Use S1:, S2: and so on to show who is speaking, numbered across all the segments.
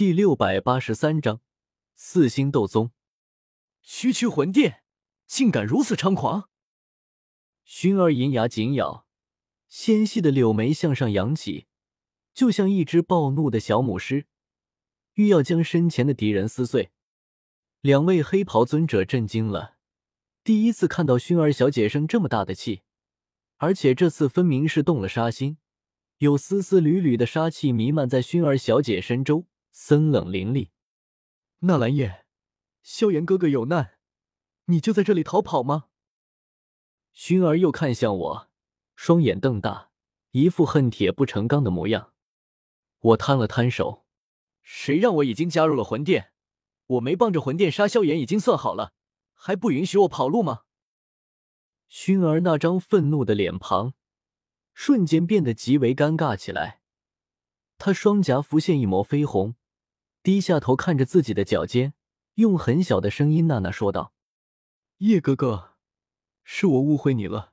S1: 第六百八十三章四星斗宗。
S2: 区区魂殿，竟敢如此猖狂！
S1: 薰儿银牙紧咬，纤细的柳眉向上扬起，就像一只暴怒的小母狮，欲要将身前的敌人撕碎。两位黑袍尊者震惊了，第一次看到薰儿小姐生这么大的气，而且这次分明是动了杀心，有丝丝缕缕的杀气弥漫在薰儿小姐身周，森冷凌厉。
S2: 纳兰叶。萧炎哥哥有难，你就在这里逃跑吗？
S1: 薰儿又看向我，双眼瞪大，一副恨铁不成钢的模样。我摊了摊手：“
S2: 谁让我已经加入了魂殿？我没帮着魂殿杀萧炎已经算好了，还不允许我跑路吗？”
S1: 薰儿那张愤怒的脸庞瞬间变得极为尴尬起来，他双颊浮现一抹绯红，低下头看着自己的脚尖。用很小的声音呐呐说道：“
S2: 叶哥哥，是我误会你了，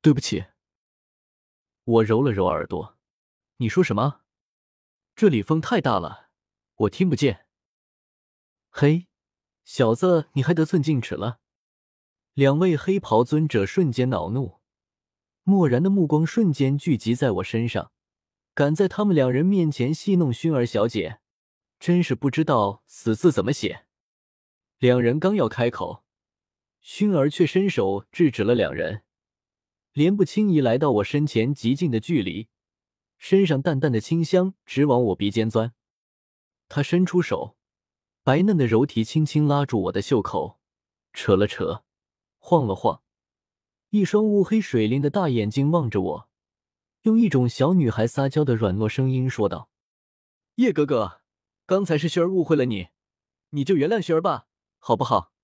S2: 对不起。”
S1: 我揉了揉耳朵：“你说什么？这里风太大了，我听不见。”嘿，小子，你还得寸进尺了！两位黑袍尊者瞬间恼怒，漠然的目光瞬间聚集在我身上，敢在他们两人面前戏弄薰儿小姐，真是不知道死字怎么写。两人刚要开口，薰儿却伸手制止了两人。莲不轻移来到我身前极近的距离，身上淡淡的清香直往我鼻尖钻。他伸出手，白嫩的柔体轻轻拉住我的袖口，扯了扯，晃了晃，一双乌黑水灵的大眼睛望着我，用一种小女孩撒娇的软糯声音说道：“
S2: 叶哥哥，刚才是薰儿误会了你，你就原谅薰儿吧。”好不好？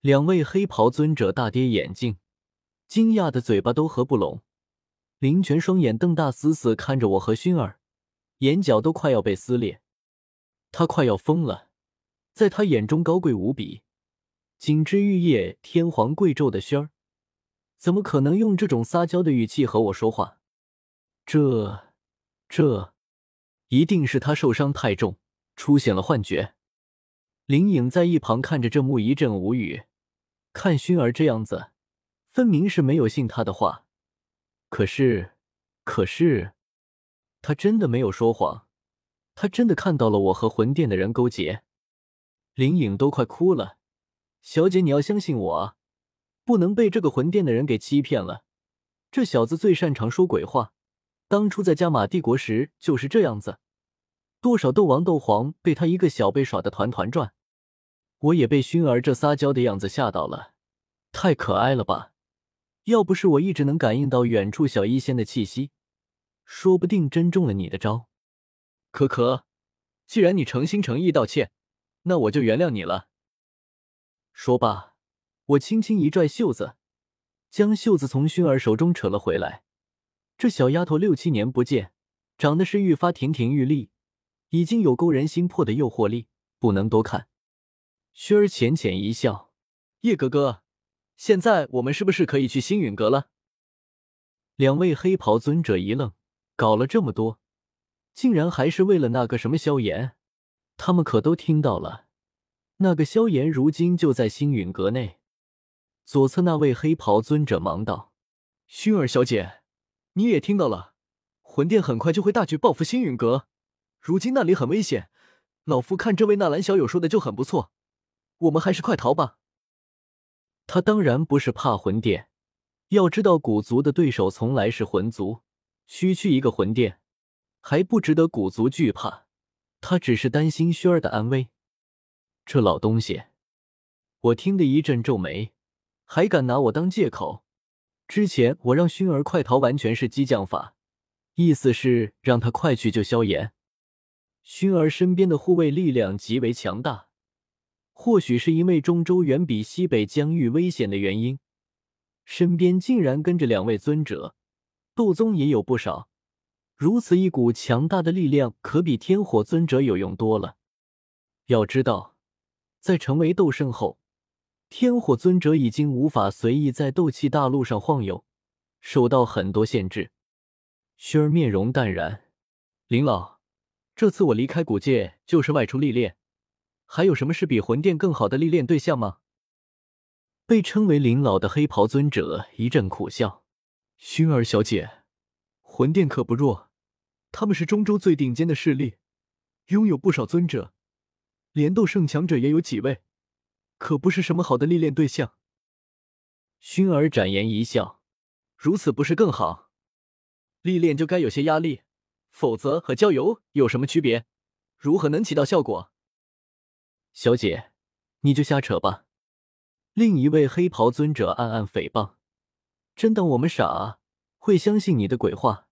S1: 两位黑袍尊者大跌眼镜，惊讶的嘴巴都合不拢。林泉双眼瞪大，死死看着我和薰儿，眼角都快要被撕裂。他快要疯了，在他眼中高贵无比、锦织玉叶、天皇贵胄的薰儿，怎么可能用这种撒娇的语气和我说话？这、这，一定是他受伤太重，出现了幻觉。林颖在一旁看着这幕，一阵无语。看熏儿这样子，分明是没有信他的话。可是，可是，他真的没有说谎，他真的看到了我和魂殿的人勾结。林颖都快哭了。小姐，你要相信我啊，不能被这个魂殿的人给欺骗了。这小子最擅长说鬼话，当初在加玛帝国时就是这样子，多少斗王、斗皇被他一个小辈耍的团团转。我也被熏儿这撒娇的样子吓到了，太可爱了吧！要不是我一直能感应到远处小医仙的气息，说不定真中了你的招。
S2: 可可，既然你诚心诚意道歉，那我就原谅你了。
S1: 说罢，我轻轻一拽袖子，将袖子从熏儿手中扯了回来。这小丫头六七年不见，长得是愈发亭亭玉立，已经有勾人心魄的诱惑力，不能多看。薰儿浅浅一笑：“
S2: 叶哥哥，现在我们是不是可以去星陨阁了？”
S1: 两位黑袍尊者一愣，搞了这么多，竟然还是为了那个什么萧炎？他们可都听到了，那个萧炎如今就在星陨阁内。左侧那位黑袍尊者忙道：“
S2: 薰儿小姐，你也听到了，魂殿很快就会大举报复星陨阁，如今那里很危险。老夫看这位纳兰小友说的就很不错。”我们还是快逃吧。
S1: 他当然不是怕魂殿，要知道古族的对手从来是魂族，区区一个魂殿还不值得古族惧怕。他只是担心薰儿的安危。这老东西，我听得一阵皱眉，还敢拿我当借口？之前我让薰儿快逃，完全是激将法，意思是让他快去救萧炎。薰儿身边的护卫力量极为强大。或许是因为中州远比西北疆域危险的原因，身边竟然跟着两位尊者，斗宗也有不少。如此一股强大的力量，可比天火尊者有用多了。要知道，在成为斗圣后，天火尊者已经无法随意在斗气大陆上晃悠，受到很多限制。薰儿面容淡然，林老，
S2: 这次我离开古界就是外出历练，还有什么是比魂殿更好的历练对象吗？
S1: 被称为林老的黑袍尊者一阵苦笑：“
S2: 薰儿小姐，魂殿可不弱，他们是中州最顶尖的势力，拥有不少尊者，连斗圣强者也有几位，可不是什么好的历练对象。”
S1: 薰儿展颜一笑：“
S2: 如此不是更好？历练就该有些压力，否则和郊游有什么区别？如何能起到效果？”
S1: 小姐，你就瞎扯吧。另一位黑袍尊者暗暗诽谤：“真当我们傻，会相信你的鬼话？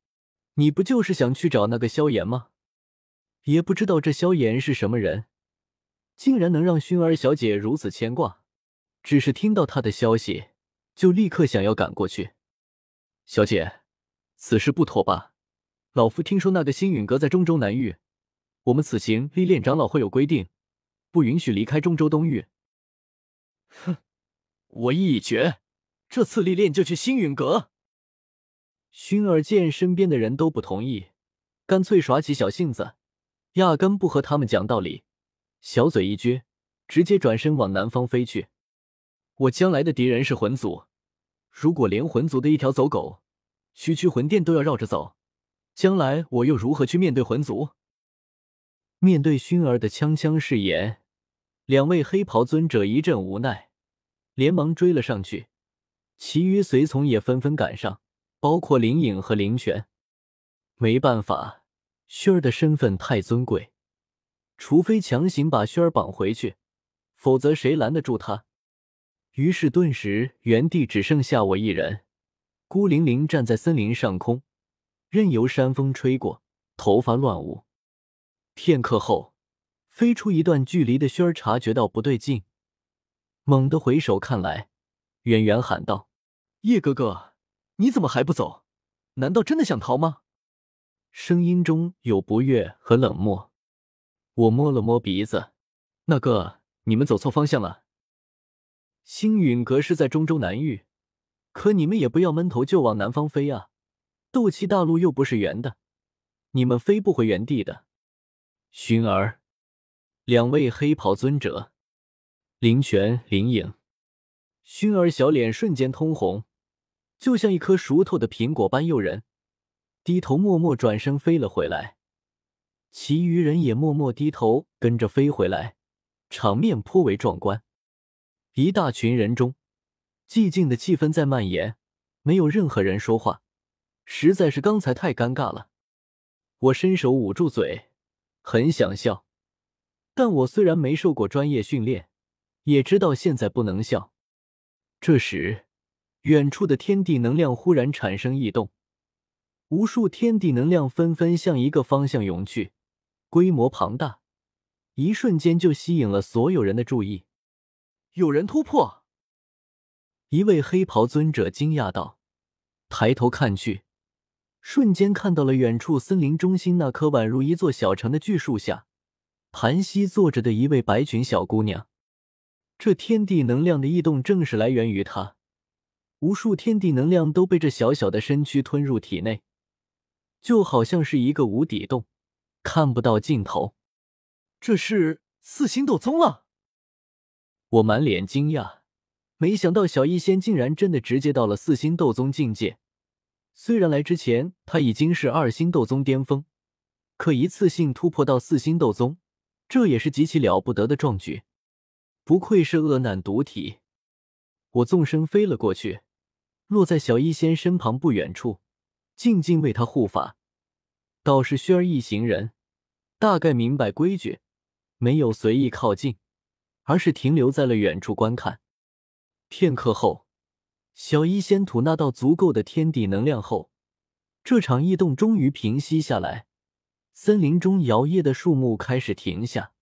S1: 你不就是想去找那个萧炎吗？也不知道这萧炎是什么人，竟然能让薰儿小姐如此牵挂。只是听到他的消息，就立刻想要赶过去。
S2: 小姐，此事不妥吧？老夫听说那个星陨阁在中州南域，我们此行历练长老会有规定，不允许离开中州东域。哼！”我意已决，这次历练就去星陨阁。
S1: 薰儿见身边的人都不同意，干脆耍起小性子，压根不和他们讲道理，小嘴一撅，直接转身往南方飞去。
S2: 我将来的敌人是魂族，如果连魂族的一条走狗，区区魂殿都要绕着走，将来我又如何去面对魂族？
S1: 面对薰儿的锵锵誓言，两位黑袍尊者一阵无奈。连忙追了上去，其余随从也纷纷赶上，包括灵影和灵泉。没办法，薰儿的身份太尊贵，除非强行把轩儿绑回去，否则谁拦得住他？于是顿时原地只剩下我一人，孤零零站在森林上空，任由山风吹过，头发乱舞。片刻后，飞出一段距离的轩儿察觉到不对劲。猛地回首看来，远远喊道：“
S2: 叶哥哥，你怎么还不走？难道真的想逃吗？”
S1: 声音中有不悦和冷漠。我摸了摸鼻子：“
S2: 那个，你们走错方向了。
S1: 星陨阁是在中州南域，可你们也不要闷头就往南方飞啊！斗气大陆又不是圆的，你们飞不回原地的。”薰儿，两位黑袍尊者。林泉、林影、薰儿小脸瞬间通红，就像一颗熟透的苹果般诱人。低头默默转身飞了回来，其余人也默默低头跟着飞回来，场面颇为壮观。一大群人中，寂静的气氛在蔓延，没有任何人说话，实在是刚才太尴尬了。我伸手捂住嘴，很想笑，但我虽然没受过专业训练。也知道现在不能笑。这时，远处的天地能量忽然产生异动，无数天地能量纷纷向一个方向涌去，规模庞大，一瞬间就吸引了所有人的注意。
S2: 有人突破！
S1: 一位黑袍尊者惊讶道，抬头看去，瞬间看到了远处森林中心那棵宛如一座小城的巨树下，盘膝坐着的一位白裙小姑娘。这天地能量的异动正是来源于他，无数天地能量都被这小小的身躯吞入体内，就好像是一个无底洞，看不到尽头。
S2: 这是四星斗宗了！
S1: 我满脸惊讶，没想到小医仙竟然真的直接到了四星斗宗境界。虽然来之前他已经是二星斗宗巅峰，可一次性突破到四星斗宗，这也是极其了不得的壮举。不愧是恶难毒体，我纵身飞了过去，落在小医仙身旁不远处，静静为他护法。倒是薰儿一行人，大概明白规矩，没有随意靠近，而是停留在了远处观看。片刻后，小医仙吐纳到足够的天地能量后，这场异动终于平息下来，森林中摇曳的树木开始停下。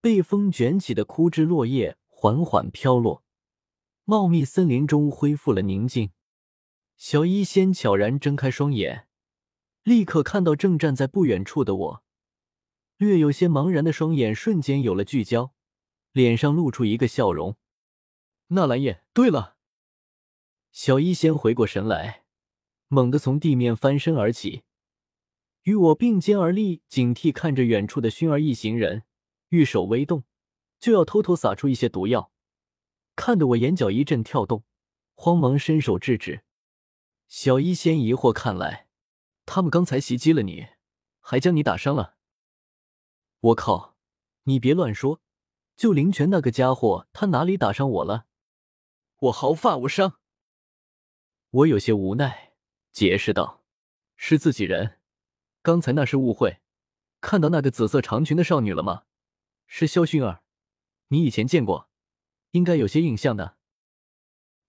S1: 被风卷起的枯枝落叶缓缓飘落，茂密森林中恢复了宁静。小医仙悄然睁开双眼，立刻看到正站在不远处的我，略有些茫然的双眼瞬间有了聚焦，脸上露出一个笑容。
S2: 纳兰叶，对了。
S1: 小医仙回过神来，猛地从地面翻身而起，与我并肩而立，警惕看着远处的薰儿一行人，玉手微动，就要偷偷撒出一些毒药，看得我眼角一阵跳动，慌忙伸手制止。小医仙疑惑看来，
S2: 他们刚才袭击了你，还将你打伤了。
S1: 我靠！你别乱说，就林泉那个家伙，他哪里打伤我了？
S2: 我毫发无伤。
S1: 我有些无奈，解释道：“
S2: 是自己人，刚才那是误会。看到那个紫色长裙的少女了吗？是萧薰儿，你以前见过，应该有些印象的。”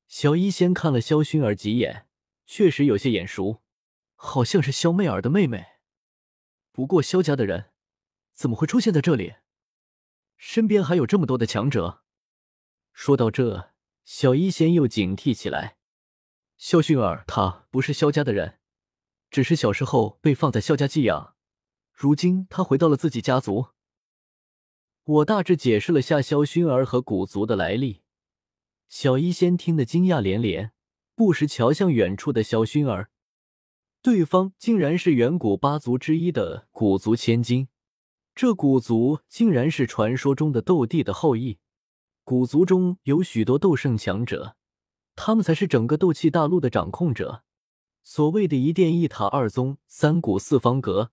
S1: 小医仙看了萧薰儿几眼，确实有些眼熟，
S2: 好像是萧媚儿的妹妹。不过萧家的人怎么会出现在这里？身边还有这么多的强者。
S1: 说到这，小医仙又警惕起来。
S2: 萧薰儿，他不是萧家的人，只是小时候被放在萧家寄养，如今他回到了自己家族。
S1: 我大致解释了下萧薰儿和古族的来历，小医仙听得惊讶连连，不时瞧向远处的萧薰儿，对方竟然是远古八族之一的古族千金，这古族竟然是传说中的斗帝的后裔，古族中有许多斗圣强者。他们才是整个斗气大陆的掌控者。所谓的一殿一塔二宗三古四方阁，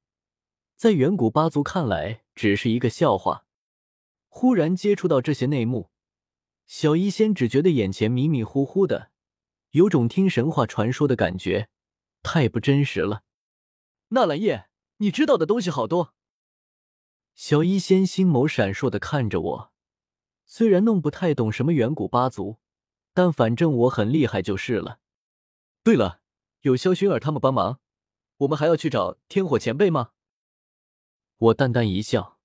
S1: 在远古八族看来只是一个笑话。忽然接触到这些内幕，小医仙只觉得眼前迷迷糊糊的，有种听神话传说的感觉，太不真实了。
S2: 纳兰叶，你知道的东西好多。
S1: 小医仙心眸闪烁的看着我，虽然弄不太懂什么远古八族。但反正我很厉害就是了。
S2: 对了，有萧薰儿他们帮忙，我们还要去找天火前辈吗？
S1: 我淡淡一笑，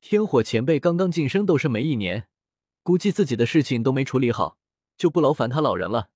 S2: 天火前辈刚刚晋升斗圣没一年，估计自己的事情都没处理好，就不劳烦他老人了。